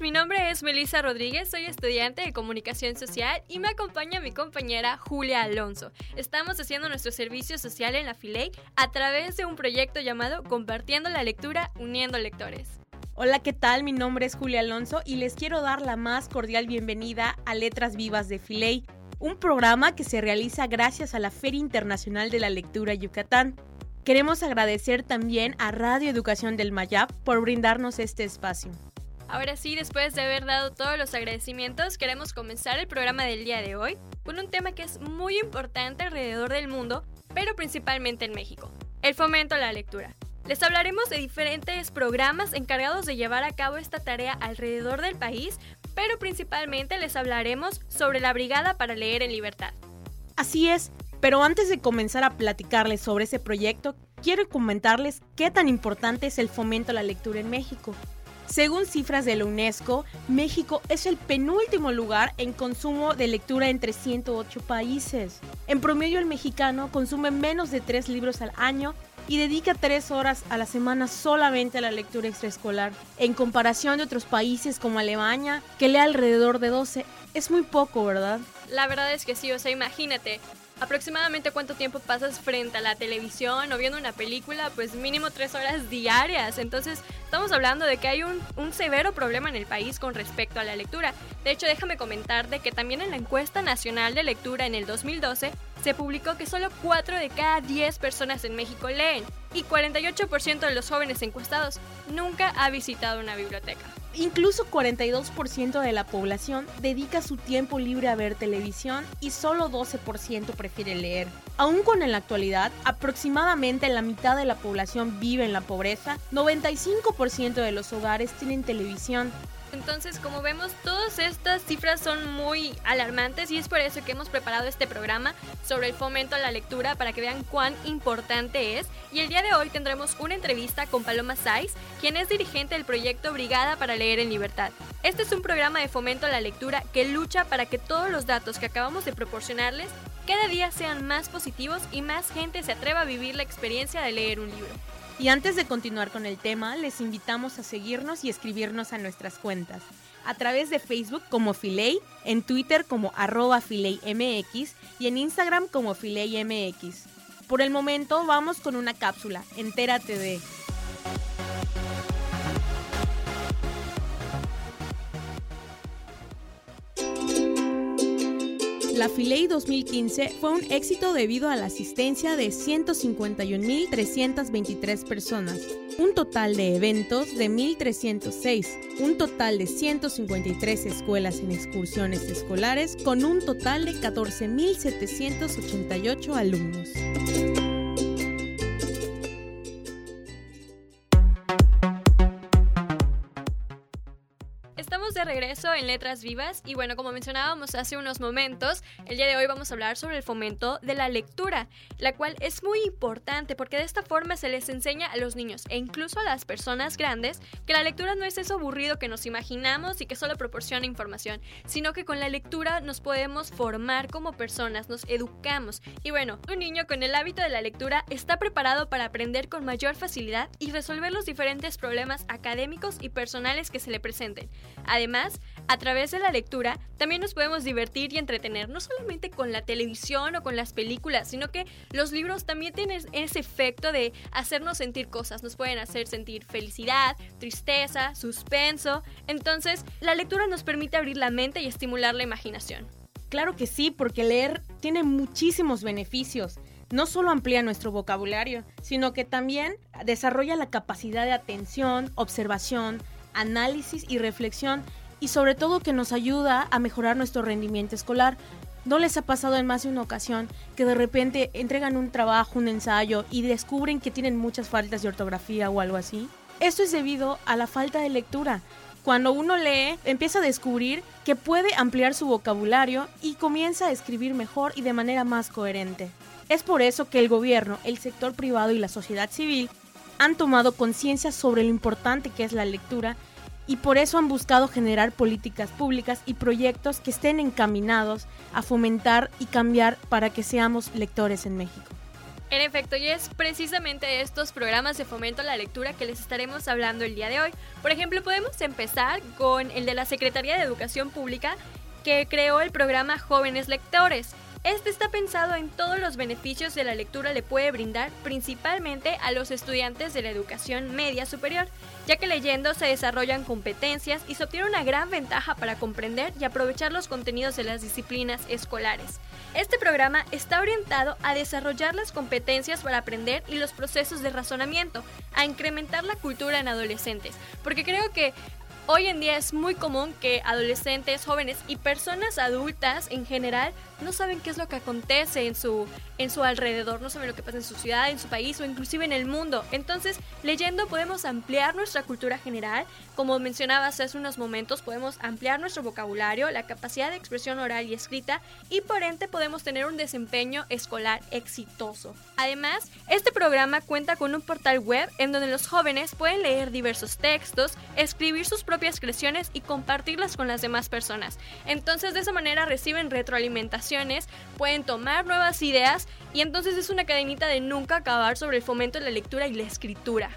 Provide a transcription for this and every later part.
Mi nombre es Melissa Rodríguez, soy estudiante de comunicación social y me acompaña mi compañera Julia Alonso. Estamos haciendo nuestro servicio social en la Filey a través de un proyecto llamado Compartiendo la Lectura, Uniendo Lectores. Hola, ¿qué tal? Mi nombre es Julia Alonso y les quiero dar la más cordial bienvenida a Letras Vivas de Filey, un programa que se realiza gracias a la Feria Internacional de la Lectura Yucatán. Queremos agradecer también a Radio Educación del Mayab por brindarnos este espacio. Ahora sí, después de haber dado todos los agradecimientos, queremos comenzar el programa del día de hoy con un tema que es muy importante alrededor del mundo, pero principalmente en México, el fomento a la lectura. Les hablaremos de diferentes programas encargados de llevar a cabo esta tarea alrededor del país, pero principalmente les hablaremos sobre la Brigada para Leer en Libertad. Así es, pero antes de comenzar a platicarles sobre ese proyecto, quiero comentarles qué tan importante es el fomento a la lectura en México. Según cifras de la UNESCO, México es el penúltimo lugar en consumo de lectura entre 108 países. En promedio el mexicano consume menos de 3 libros al año y dedica 3 horas a la semana solamente a la lectura extraescolar. En comparación de otros países como Alemania, que lee alrededor de 12, es muy poco, ¿verdad? La verdad es que sí, o sea, imagínate, aproximadamente cuánto tiempo pasas frente a la televisión o viendo una película, pues mínimo tres horas diarias. Entonces, estamos hablando de que hay un, severo problema en el país con respecto a la lectura. De hecho, déjame comentar que también en la encuesta nacional de lectura en el 2012 se publicó que solo 4 de cada 10 personas en México leen y 48% de los jóvenes encuestados nunca ha visitado una biblioteca. Incluso 42% de la población dedica su tiempo libre a ver televisión y solo 12% prefiere leer. Aún con en la actualidad, aproximadamente la mitad de la población vive en la pobreza, 95% de los hogares tienen televisión, entonces, como vemos, todas estas cifras son muy alarmantes y es por eso que hemos preparado este programa sobre el fomento a la lectura para que vean cuán importante es. Y el día de hoy tendremos una entrevista con Paloma Saiz, quien es dirigente del proyecto Brigada para Leer en Libertad. Este es un programa de fomento a la lectura que lucha para que todos los datos que acabamos de proporcionarles cada día sean más positivos y más gente se atreva a vivir la experiencia de leer un libro. Y antes de continuar con el tema, les invitamos a seguirnos y escribirnos a nuestras cuentas. A través de Facebook como Filey, en Twitter como arroba FileyMX y en Instagram como FileyMX. Por el momento vamos con una cápsula, entérate de... La Filey 2015 fue un éxito debido a la asistencia de 151.323 personas, un total de eventos de 1.306, un total de 153 escuelas en excursiones escolares con un total de 14.788 alumnos. En Letras Vivas y bueno, como mencionábamos hace unos momentos, el día de hoy vamos a hablar sobre el fomento de la lectura, la cual es muy importante porque de esta forma se les enseña a los niños e incluso a las personas grandes que la lectura no es eso aburrido que nos imaginamos y que solo proporciona información, sino que con la lectura nos podemos formar como personas, nos educamos y bueno, un niño con el hábito de la lectura está preparado para aprender con mayor facilidad y resolver los diferentes problemas académicos y personales que se le presenten. Además, a través de la lectura también nos podemos divertir y entretener, no solamente con la televisión o con las películas, sino que los libros también tienen ese efecto de hacernos sentir cosas, nos pueden hacer sentir felicidad, tristeza, suspenso. Entonces, la lectura nos permite abrir la mente y estimular la imaginación. Claro que sí, porque leer tiene muchísimos beneficios no solo amplía nuestro vocabulario, sino que también desarrolla la capacidad de atención, observación, análisis y reflexión y sobre todo que nos ayuda a mejorar nuestro rendimiento escolar. ¿No les ha pasado en más de una ocasión que de repente entregan un trabajo, un ensayo y descubren que tienen muchas faltas de ortografía o algo así? Esto es debido a la falta de lectura. Cuando uno lee, empieza a descubrir que puede ampliar su vocabulario y comienza a escribir mejor y de manera más coherente. Es por eso que el gobierno, el sector privado y la sociedad civil han tomado conciencia sobre lo importante que es la lectura y por eso han buscado generar políticas públicas y proyectos que estén encaminados a fomentar y cambiar para que seamos lectores en México. En efecto, y es precisamente estos programas de fomento a la lectura que les estaremos hablando el día de hoy. Por ejemplo, podemos empezar con el de la Secretaría de Educación Pública que creó el programa Jóvenes Lectores. Este está pensado en todos los beneficios que la lectura le puede brindar principalmente a los estudiantes de la educación media superior, ya que leyendo se desarrollan competencias y se obtiene una gran ventaja para comprender y aprovechar los contenidos de las disciplinas escolares. Este programa está orientado a desarrollar las competencias para aprender y los procesos de razonamiento, a incrementar la cultura en adolescentes, porque creo que Hoy en día es muy común que adolescentes, jóvenes y personas adultas en general no saben qué es lo que acontece en su, en su alrededor, no saben lo que pasa en su ciudad, en su país o inclusive en el mundo. Entonces, leyendo podemos ampliar nuestra cultura general. Como mencionabas hace unos momentos, podemos ampliar nuestro vocabulario, la capacidad de expresión oral y escrita y por ende podemos tener un desempeño escolar exitoso. Además, este programa cuenta con un portal web en donde los jóvenes pueden leer diversos textos, escribir sus propias creaciones y compartirlas con las demás personas. Entonces, de esa manera reciben retroalimentaciones, pueden tomar nuevas ideas y entonces es una cadenita de nunca acabar sobre el fomento de la lectura y la escritura.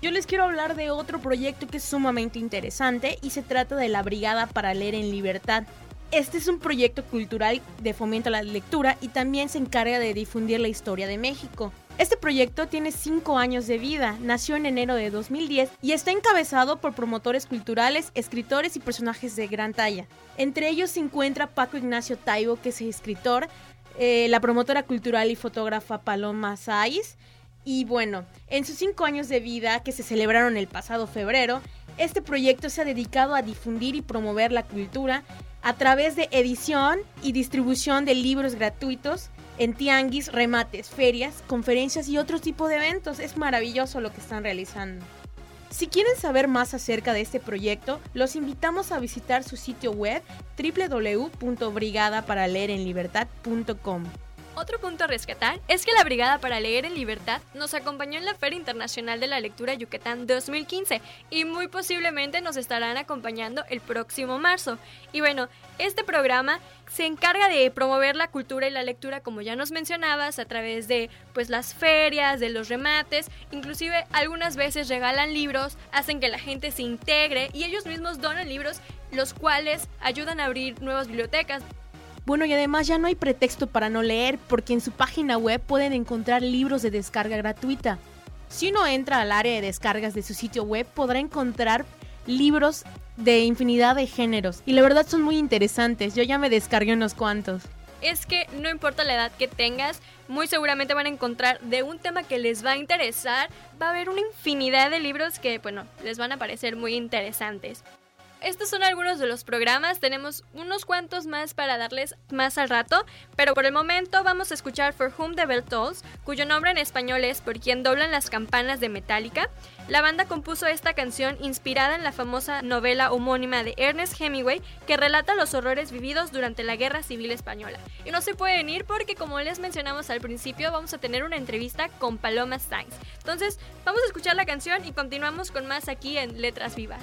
Yo les quiero hablar de otro proyecto que es sumamente interesante y se trata de la Brigada para Leer en Libertad. Este es un proyecto cultural de fomento a la lectura y también se encarga de difundir la historia de México. Este proyecto tiene 5 años de vida, nació en enero de 2010 y está encabezado por promotores culturales, escritores y personajes de gran talla. Entre ellos se encuentra Paco Ignacio Taibo, que es escritor, eh, la promotora cultural y fotógrafa Paloma Saiz. Y bueno, en sus 5 años de vida, que se celebraron el pasado febrero, este proyecto se ha dedicado a difundir y promover la cultura a través de edición y distribución de libros gratuitos en tianguis, remates, ferias, conferencias y otro tipo de eventos. Es maravilloso lo que están realizando. Si quieren saber más acerca de este proyecto, los invitamos a visitar su sitio web www.brigadaparaLeerenLibertad.com. Otro punto a rescatar es que la Brigada para Leer en Libertad nos acompañó en la Feria Internacional de la Lectura Yucatán 2015 y muy posiblemente nos estarán acompañando el próximo marzo. Y bueno, este programa se encarga de promover la cultura y la lectura como ya nos mencionabas a través de pues las ferias, de los remates, inclusive algunas veces regalan libros, hacen que la gente se integre y ellos mismos donan libros los cuales ayudan a abrir nuevas bibliotecas. Bueno, y además ya no hay pretexto para no leer, porque en su página web pueden encontrar libros de descarga gratuita. Si uno entra al área de descargas de su sitio web, podrá encontrar libros de infinidad de géneros. Y la verdad son muy interesantes. Yo ya me descargué unos cuantos. Es que no importa la edad que tengas, muy seguramente van a encontrar de un tema que les va a interesar. Va a haber una infinidad de libros que, bueno, les van a parecer muy interesantes estos son algunos de los programas. Tenemos unos cuantos más para darles más al rato, pero por el momento vamos a escuchar For Whom the Bell Tolls, cuyo nombre en español es Por quien doblan las campanas de Metallica. La banda compuso esta canción inspirada en la famosa novela homónima de Ernest Hemingway que relata los horrores vividos durante la Guerra Civil Española. Y no se pueden ir porque como les mencionamos al principio vamos a tener una entrevista con Paloma Sainz. Entonces vamos a escuchar la canción y continuamos con más aquí en Letras Vivas.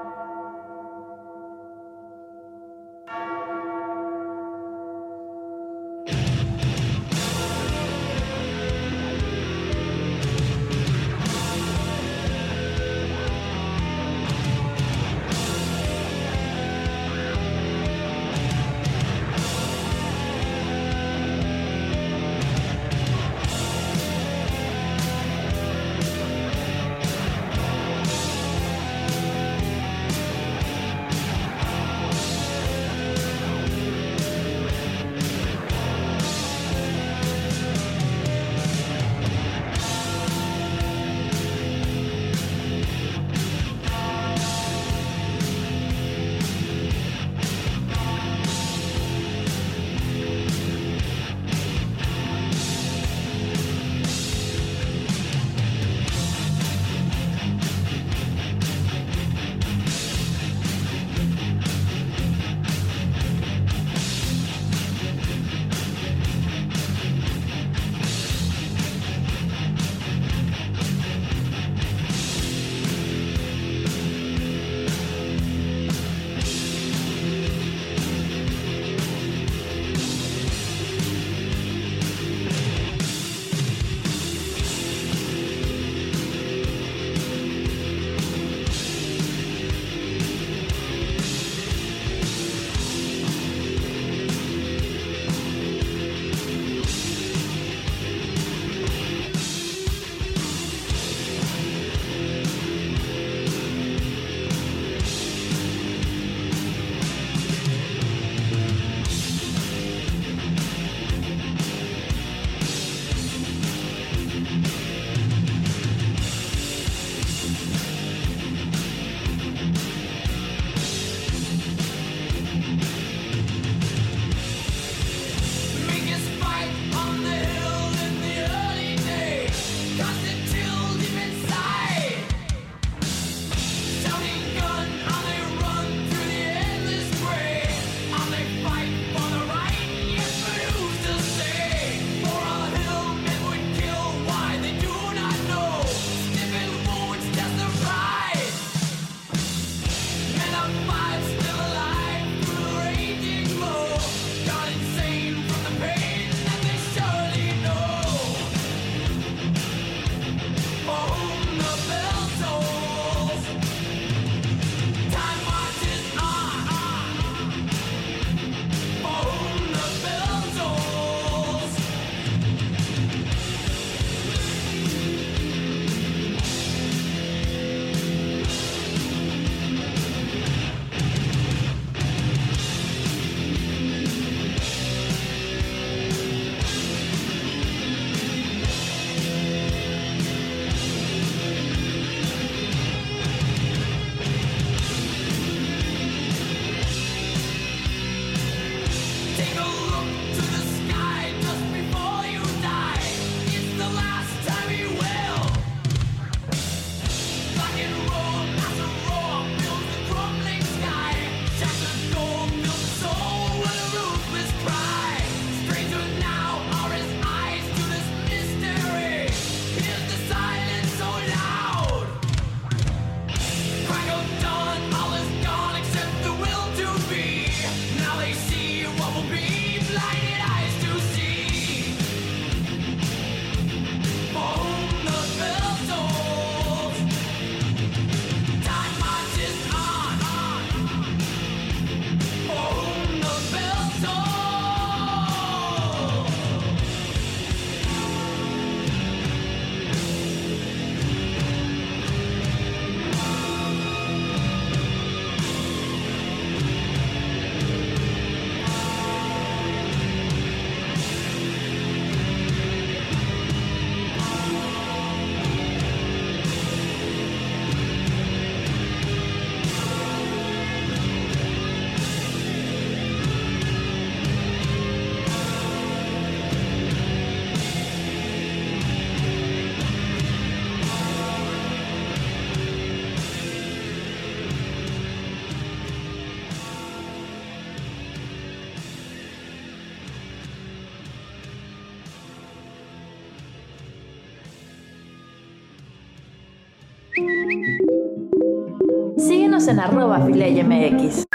En arroba MX.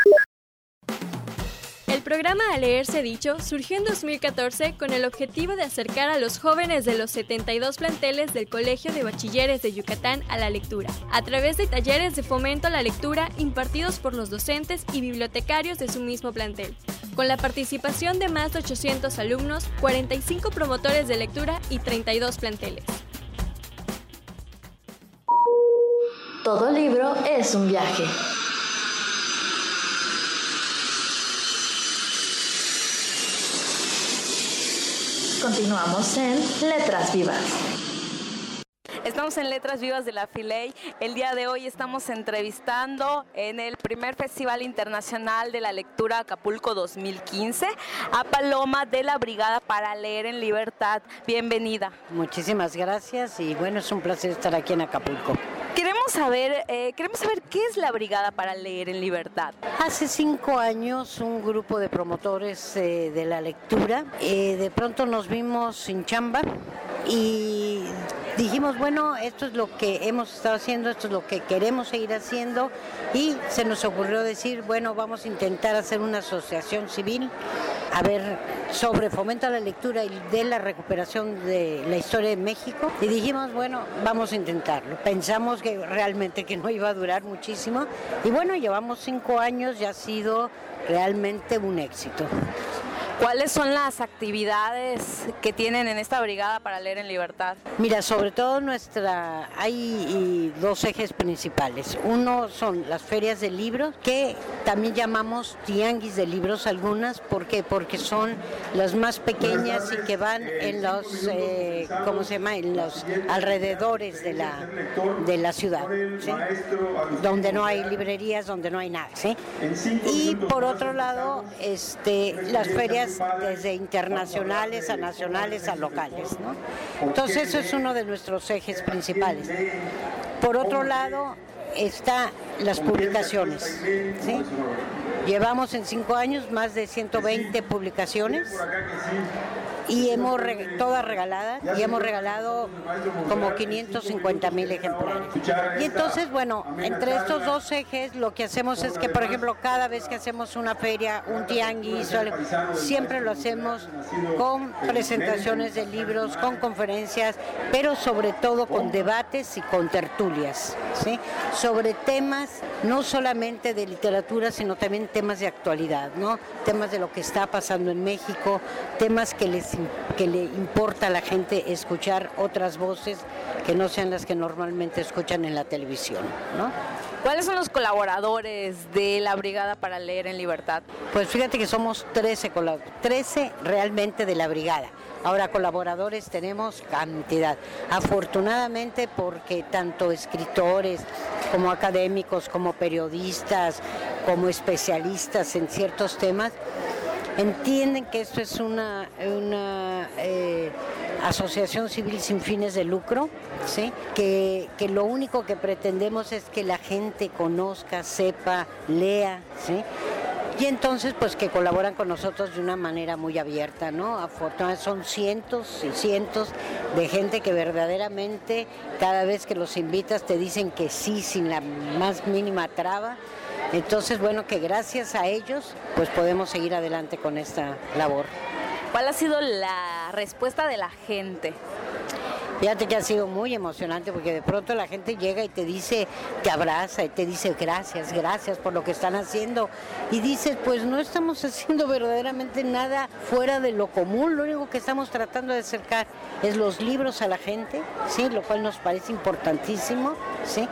El programa A Leerse Dicho surgió en 2014 con el objetivo de acercar a los jóvenes de los 72 planteles del Colegio de Bachilleres de Yucatán a la lectura, a través de talleres de fomento a la lectura impartidos por los docentes y bibliotecarios de su mismo plantel, con la participación de más de 800 alumnos, 45 promotores de lectura y 32 planteles. Todo libro es un viaje. Continuamos en Letras Vivas. Estamos en Letras Vivas de la Filey. El día de hoy estamos entrevistando en el primer Festival Internacional de la Lectura Acapulco 2015 a Paloma de la Brigada para Leer en Libertad. Bienvenida. Muchísimas gracias y bueno, es un placer estar aquí en Acapulco. Queremos saber, eh, queremos saber qué es la Brigada para Leer en Libertad. Hace cinco años un grupo de promotores eh, de la lectura, eh, de pronto nos vimos sin chamba y dijimos, bueno, esto es lo que hemos estado haciendo, esto es lo que queremos seguir haciendo y se nos ocurrió decir, bueno, vamos a intentar hacer una asociación civil, a ver, sobre fomento a la lectura y de la recuperación de la historia de México y dijimos, bueno, vamos a intentarlo. Pensamos que realmente que no iba a durar muchísimo y bueno, llevamos cinco años y ha sido realmente un éxito. ¿Cuáles son las actividades que tienen en esta brigada para leer en libertad? Mira, sobre todo nuestra hay dos ejes principales. Uno son las ferias de libros, que también llamamos tianguis de libros algunas, ¿por qué? Porque son las más pequeñas y que van en los, eh, ¿cómo se llama? En los alrededores de la, de la ciudad, donde no hay librerías, donde no hay nada. ¿sí? Y por otro lado, este, las ferias desde internacionales a nacionales a locales. Entonces eso es uno de nuestros ejes principales. Por otro lado, está las publicaciones. Llevamos en cinco años más de 120 publicaciones y hemos todas regaladas y hemos regalado como 550 mil ejemplares. Y entonces, bueno, entre estos dos ejes lo que hacemos es que, por ejemplo, cada vez que hacemos una feria, un tianguis, siempre lo hacemos con presentaciones de libros, con conferencias, pero sobre todo con debates y con tertulias, ¿sí? sobre temas no solamente de literatura, sino también temas de actualidad, ¿no? temas de lo que está pasando en México, temas que les que le importa a la gente escuchar otras voces que no sean las que normalmente escuchan en la televisión. ¿no? ¿Cuáles son los colaboradores de la Brigada para Leer en Libertad? Pues fíjate que somos 13, 13 realmente de la Brigada. Ahora colaboradores tenemos cantidad. Afortunadamente porque tanto escritores como académicos, como periodistas, como especialistas en ciertos temas, entienden que esto es una, eh, asociación civil sin fines de lucro, ¿sí? que, lo único que pretendemos es que la gente conozca, sepa, lea, ¿sí? y entonces pues que colaboran con nosotros de una manera muy abierta, ¿no? Afortunadamente son cientos y cientos de gente que verdaderamente cada vez que los invitas te dicen que sí sin la más mínima traba entonces, bueno, que gracias a ellos, pues podemos seguir adelante con esta labor. ¿Cuál ha sido la respuesta de la gente? Fíjate que ha sido muy emocionante porque de pronto la gente llega y te dice, te abraza y te dice gracias, gracias por lo que están haciendo. Y dices, pues no estamos haciendo verdaderamente nada fuera de lo común, lo único que estamos tratando de acercar es los libros a la gente, ¿sí? lo cual nos parece importantísimo, ¿sí?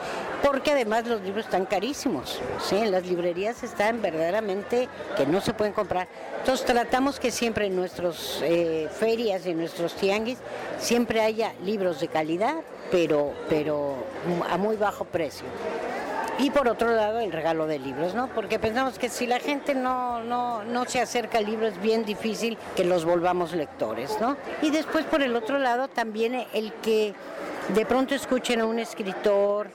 Porque además los libros están carísimos, ¿sí? las librerías están verdaderamente que no se pueden comprar. Entonces tratamos que siempre en nuestras eh, ferias y en nuestros tianguis siempre haya libros libros de calidad, pero, pero a muy bajo precio. Y por otro lado, el regalo de libros, ¿no? Porque pensamos que si la gente no, no, no se acerca al libro es bien difícil que los volvamos lectores, ¿no? Y después, por el otro lado, también el que de pronto escuchen a un escritor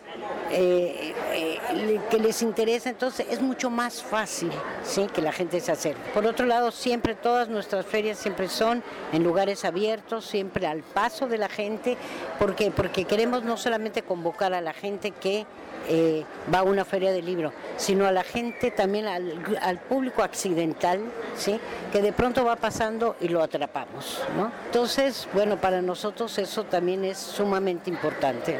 eh, eh, que les interesa, entonces es mucho más fácil ¿sí? que la gente se acerque. Por otro lado, siempre todas nuestras ferias siempre son en lugares abiertos, siempre al paso de la gente, porque porque queremos no solamente convocar a la gente que eh, va a una feria de libro, sino a la gente también, al, público accidental, ¿sí? que de pronto va pasando y lo atrapamos. ¿no? Entonces, bueno, para nosotros eso también es sumamente importante.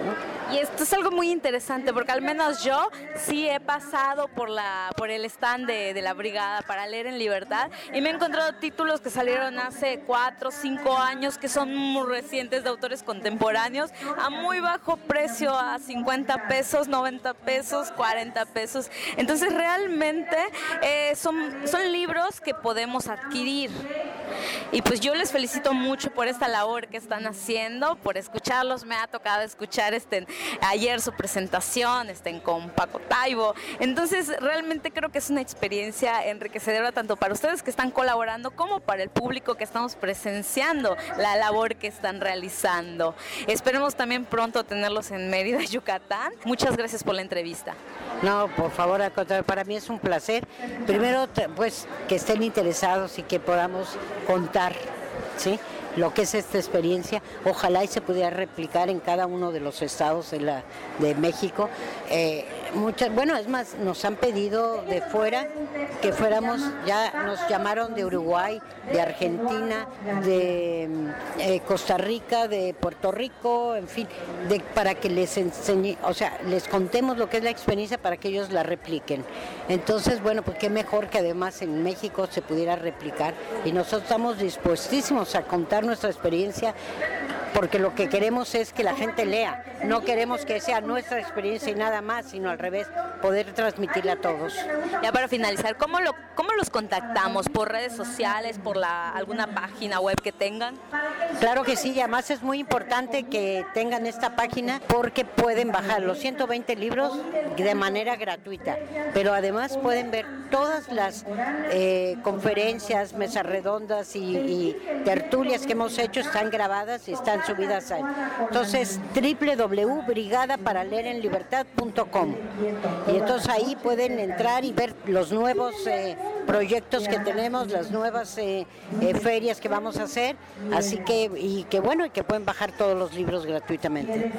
Y esto es algo muy interesante porque al menos yo sí he pasado por la por el stand de, la brigada para leer en libertad y me he encontrado títulos que salieron hace cuatro, cinco años que son muy recientes de autores contemporáneos a muy bajo precio, a 50 pesos, 90 pesos, 40 pesos. Entonces realmente eh, son, son libros que podemos adquirir. Y pues yo les felicito mucho por esta labor que están haciendo, por escucharlos. Me ha tocado escuchar este, ayer su presentación este, con Paco Taibo. Entonces realmente creo que es una experiencia enriquecedora tanto para ustedes que están colaborando como para el público que estamos presenciando la labor que están realizando. Esperemos también pronto tenerlos en Mérida, Yucatán. Muchas gracias por la entrevista. No, por favor, para mí es un placer. Primero, pues que estén interesados y que podamos contar, ¿sí? Lo que es esta experiencia. Ojalá y se pudiera replicar en cada uno de los estados de, la, de México. Eh, muchas, bueno, es más, nos han pedido de fuera que fuéramos, ya nos llamaron de Uruguay, de Argentina, de eh, Costa Rica, de Puerto Rico, en fin, de, para que les enseñe, o sea, les contemos lo que es la experiencia para que ellos la repliquen. Entonces, bueno, pues qué mejor que además en México se pudiera replicar y nosotros estamos dispuestísimos a contar nuestra experiencia porque lo que queremos es que la gente lea, no queremos que sea nuestra experiencia y nada más, sino al revés, poder transmitirla a todos. Ya para finalizar, ¿cómo, lo, cómo los contactamos? ¿Por redes sociales, por la, alguna página web que tengan? Claro que sí, y además es muy importante que tengan esta página porque pueden bajar los 120 libros de manera gratuita, pero además pueden ver todas las eh, conferencias, mesas redondas y, y tertulias que hemos hecho, están grabadas y están subidas ahí. Entonces, www.brigadaparaleerenlibertad.com y entonces ahí pueden entrar y ver los nuevos eh, proyectos que tenemos, las nuevas eh, eh, ferias que vamos a hacer, así que, y que bueno, y que pueden bajar todos los libros gratuitamente.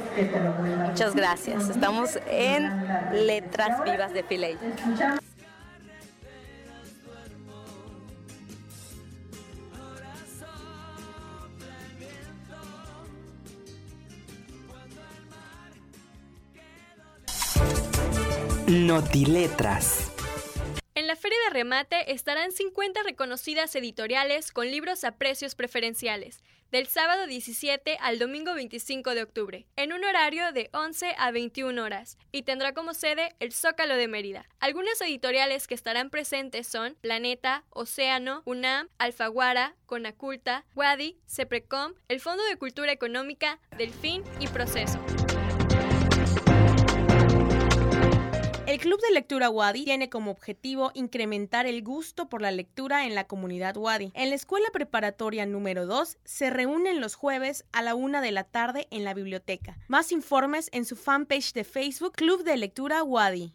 Muchas gracias. Estamos en Letras Vivas de Filey. Notiletras. En la feria de remate estarán 50 reconocidas editoriales con libros a precios preferenciales, del sábado 17 al domingo 25 de octubre, en un horario de 11 a 21 horas, y tendrá como sede el Zócalo de Mérida. Algunas editoriales que estarán presentes son Planeta, Océano, UNAM, Alfaguara, Conaculta, Wadi, Ceprecom, el Fondo de Cultura Económica, Delfín y Proceso. El Club de Lectura Wadi tiene como objetivo incrementar el gusto por la lectura en la comunidad Wadi. En la escuela preparatoria número 2 se reúnen los jueves a la una de la tarde en la biblioteca. Más informes en su fanpage de Facebook Club de Lectura Wadi.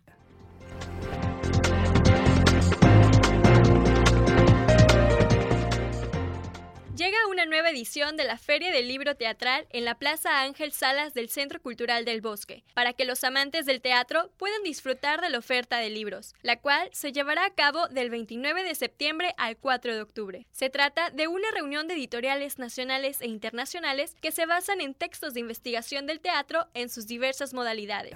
Llega una nueva edición de la Feria del Libro Teatral en la Plaza Ángel Salas del Centro Cultural del Bosque, para que los amantes del teatro puedan disfrutar de la oferta de libros, la cual se llevará a cabo del 29 de septiembre al 4 de octubre. Se trata de una reunión de editoriales nacionales e internacionales que se basan en textos de investigación del teatro en sus diversas modalidades.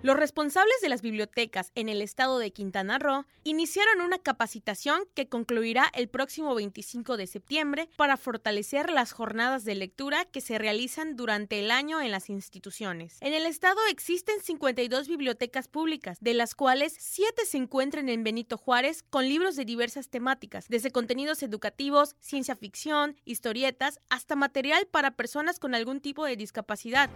Los responsables de las bibliotecas en el estado de Quintana Roo iniciaron una capacitación que concluirá el próximo 25 de septiembre para fortalecer las jornadas de lectura que se realizan durante el año en las instituciones. En el estado existen 52 bibliotecas públicas, de las cuales 7 se encuentran en Benito Juárez con libros de diversas temáticas, desde contenidos educativos, ciencia ficción, historietas, hasta material para personas con algún tipo de discapacidad.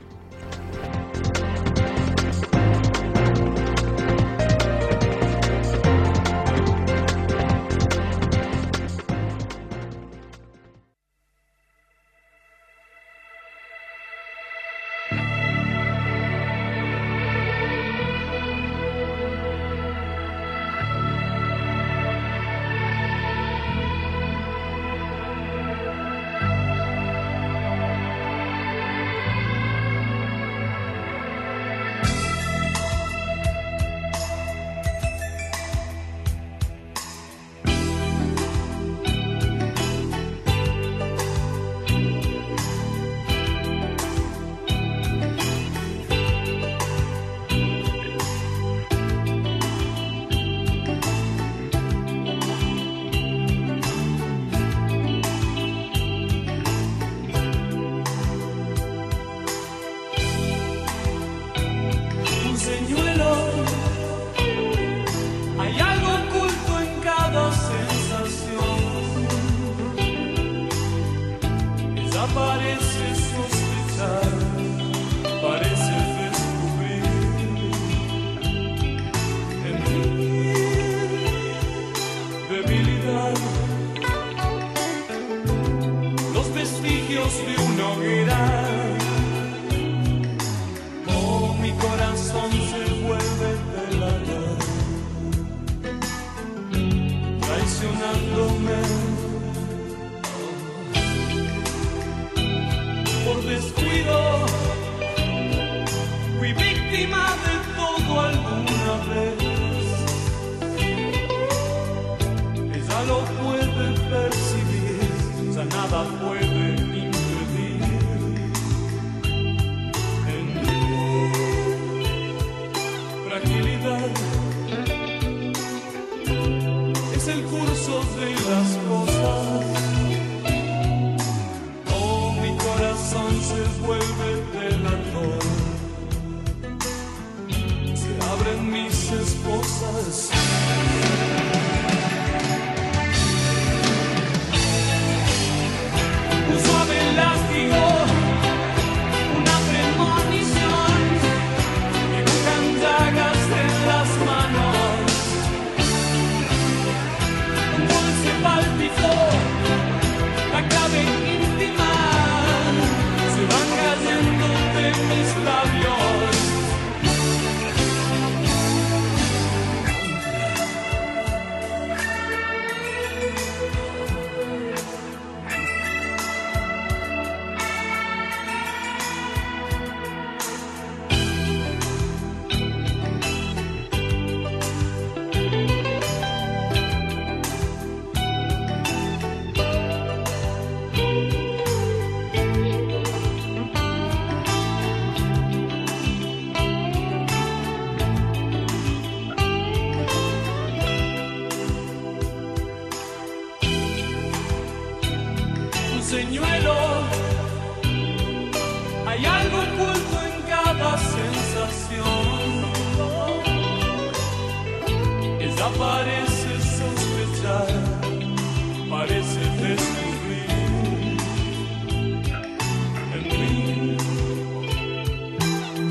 Por descuido. Fui víctima de todo alguna vez. Ella lo de las cosas. Oh, mi corazón se vuelve delator. Se abren mis esposas.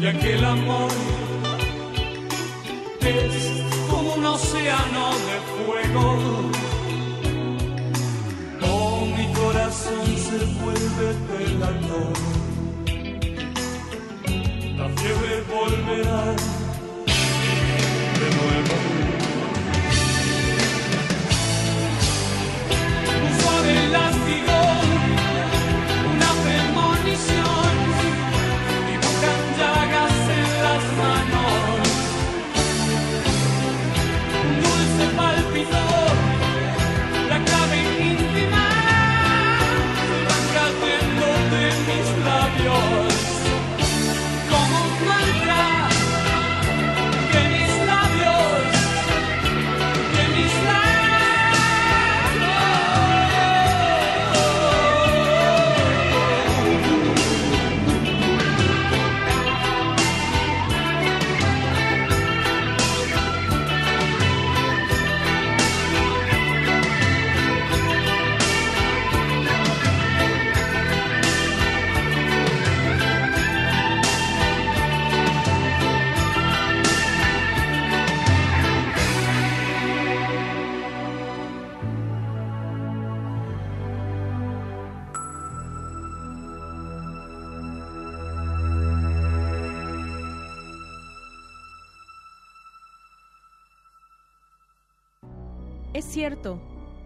Ya que el amor es como un océano de fuego. Oh, mi corazón se vuelve pelador. La fiebre volverá de nuevo. Un suave látigo,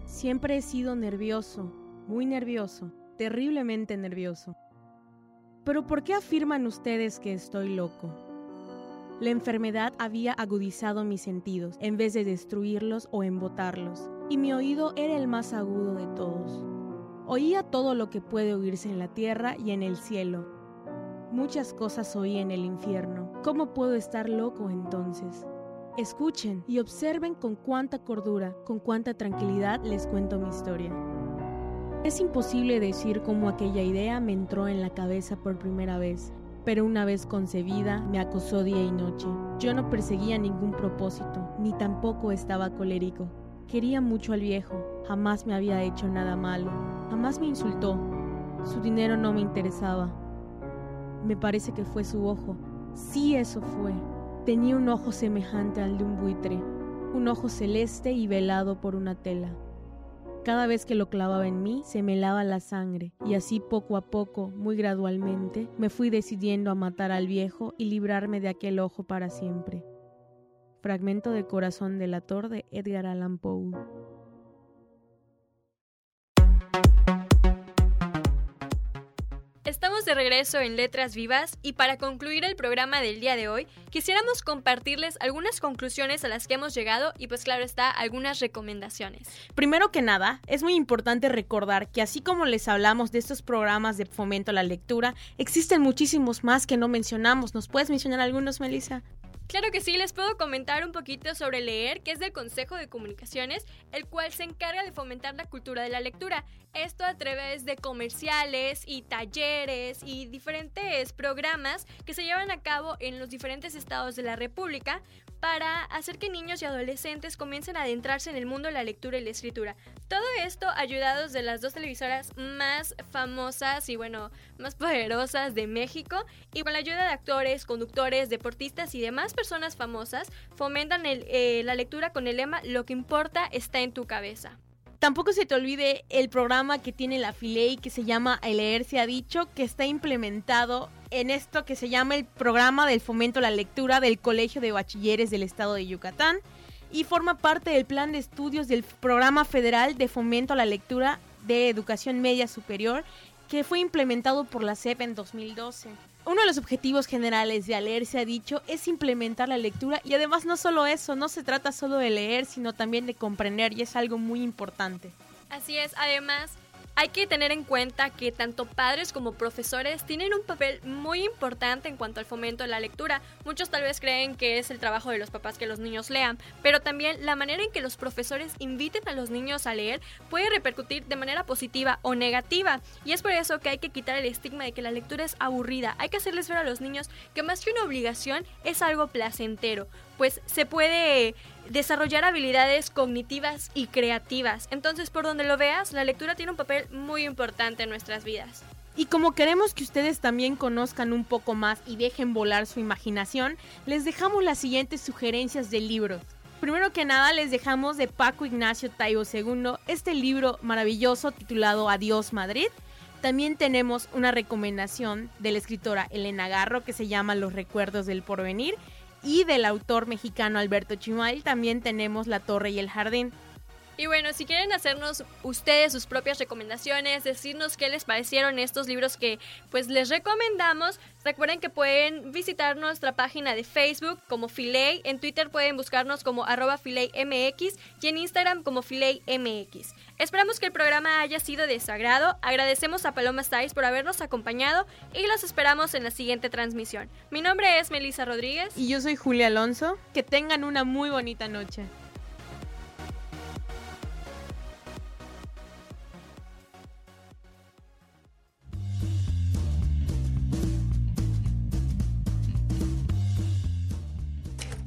siempre he sido nervioso, muy nervioso, terriblemente nervioso. Pero ¿por qué afirman ustedes que estoy loco? La enfermedad había agudizado mis sentidos en vez de destruirlos o embotarlos, y mi oído era el más agudo de todos. Oía todo lo que puede oírse en la tierra y en el cielo. Muchas cosas oí en el infierno. ¿Cómo puedo estar loco entonces? Escuchen y observen con cuánta cordura, con cuánta tranquilidad les cuento mi historia. Es imposible decir cómo aquella idea me entró en la cabeza por primera vez, pero una vez concebida me acosó día y noche. Yo no perseguía ningún propósito, ni tampoco estaba colérico. Quería mucho al viejo, jamás me había hecho nada malo, jamás me insultó. Su dinero no me interesaba. Me parece que fue su ojo. Sí, eso fue. Tenía un ojo semejante al de un buitre, un ojo celeste y velado por una tela. Cada vez que lo clavaba en mí, se me helaba la sangre, y así poco a poco, muy gradualmente, me fui decidiendo a matar al viejo y librarme de aquel ojo para siempre. Fragmento de Corazón del Ator de Edgar Allan Poe. Estamos de regreso en Letras Vivas y para concluir el programa del día de hoy, quisiéramos compartirles algunas conclusiones a las que hemos llegado y pues claro está, algunas recomendaciones. Primero que nada, es muy importante recordar que así como les hablamos de estos programas de fomento a la lectura, existen muchísimos más que no mencionamos. ¿Nos puedes mencionar algunos, Melissa? Claro que sí, les puedo comentar un poquito sobre Leer, que es del Consejo de Comunicaciones, el cual se encarga de fomentar la cultura de la lectura. Esto a través de comerciales y talleres y diferentes programas que se llevan a cabo en los diferentes estados de la República para hacer que niños y adolescentes comiencen a adentrarse en el mundo de la lectura y la escritura. Todo esto ayudados de las dos televisoras más famosas y bueno, más poderosas de México y con la ayuda de actores, conductores, deportistas y demás personas famosas, fomentan eh, la lectura con el lema Lo que importa está en tu cabeza. Tampoco se te olvide el programa que tiene la Filey que se llama El leer se ha dicho, que está implementado en esto que se llama el programa del fomento a la lectura del Colegio de Bachilleres del Estado de Yucatán y forma parte del plan de estudios del Programa Federal de Fomento a la Lectura de Educación Media Superior que fue implementado por la SEP en 2012. Uno de los objetivos generales de Leer se ha dicho es implementar la lectura y además no solo eso, no se trata solo de leer, sino también de comprender y es algo muy importante. Así es, además hay que tener en cuenta que tanto padres como profesores tienen un papel muy importante en cuanto al fomento de la lectura. Muchos tal vez creen que es el trabajo de los papás que los niños lean, pero también la manera en que los profesores inviten a los niños a leer puede repercutir de manera positiva o negativa. Y es por eso que hay que quitar el estigma de que la lectura es aburrida. Hay que hacerles ver a los niños que más que una obligación es algo placentero, pues se puede desarrollar habilidades cognitivas y creativas. Entonces, por donde lo veas, la lectura tiene un papel muy importante en nuestras vidas. Y como queremos que ustedes también conozcan un poco más y dejen volar su imaginación, les dejamos las siguientes sugerencias de libros. Primero que nada les dejamos de Paco Ignacio Taibo II este libro maravilloso titulado Adiós Madrid. También tenemos una recomendación de la escritora Elena Garro que se llama Los recuerdos del porvenir y del autor mexicano Alberto Chimal también tenemos La Torre y el Jardín. Y bueno, si quieren hacernos ustedes sus propias recomendaciones, decirnos qué les parecieron estos libros que pues les recomendamos, recuerden que pueden visitar nuestra página de Facebook como Filey, en Twitter pueden buscarnos como arroba FileiMX y en Instagram como FileiMX. Esperamos que el programa haya sido de su agrado, agradecemos a Paloma Stiles por habernos acompañado y los esperamos en la siguiente transmisión. Mi nombre es Melissa Rodríguez. Y yo soy Julia Alonso. Que tengan una muy bonita noche.